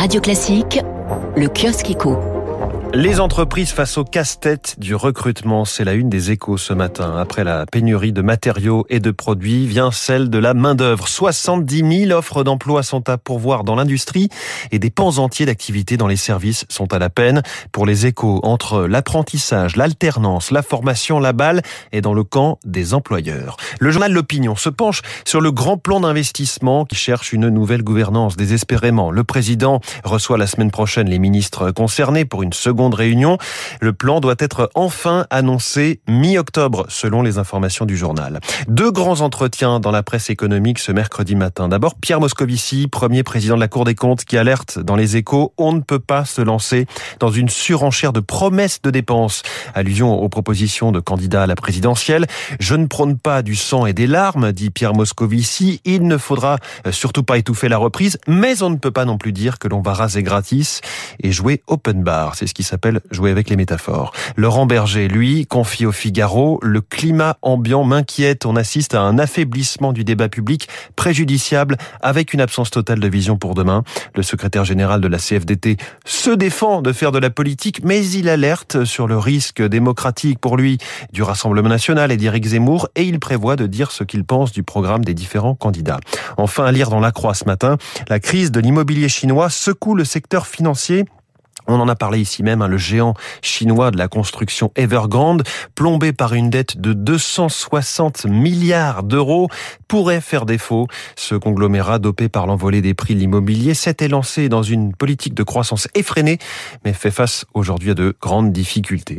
Radio Classique, le kiosque éco. Les entreprises face au casse-tête du recrutement, c'est la une des échos ce matin. Après la pénurie de matériaux et de produits, vient celle de la main-d'œuvre. 70 000 offres d'emploi sont à pourvoir dans l'industrie et des pans entiers d'activités dans les services sont à la peine. Pour les échos, entre l'apprentissage, l'alternance, la formation, la balle est dans le camp des employeurs. Le journal L'Opinion se penche sur le grand plan d'investissement qui cherche une nouvelle gouvernance désespérément. Le président reçoit la semaine prochaine les ministres concernés pour une seconde réunion. Le plan doit être enfin annoncé mi-octobre, selon les informations du journal. Deux grands entretiens dans la presse économique ce mercredi matin. D'abord, Pierre Moscovici, premier président de la Cour des comptes, qui alerte dans les échos, on ne peut pas se lancer dans une surenchère de promesses de dépenses. Allusion aux propositions de candidats à la présidentielle. Je ne prône pas du sang et des larmes, dit Pierre Moscovici. Il ne faudra surtout pas étouffer la reprise, mais on ne peut pas non plus dire que l'on va raser gratis et jouer open bar. C'est ce qui s'appelle Jouer avec les métaphores. Laurent Berger, lui, confie au Figaro, le climat ambiant m'inquiète. On assiste à un affaiblissement du débat public préjudiciable avec une absence totale de vision pour demain. Le secrétaire général de la CFDT se défend de faire de la politique, mais il alerte sur le risque démocratique pour lui du Rassemblement national et d'Éric Zemmour et il prévoit de dire ce qu'il pense du programme des différents candidats. Enfin, à lire dans la Croix ce matin, la crise de l'immobilier chinois secoue le secteur financier on en a parlé ici même, hein, le géant chinois de la construction Evergrande, plombé par une dette de 260 milliards d'euros, pourrait faire défaut. Ce conglomérat, dopé par l'envolée des prix de l'immobilier, s'était lancé dans une politique de croissance effrénée, mais fait face aujourd'hui à de grandes difficultés.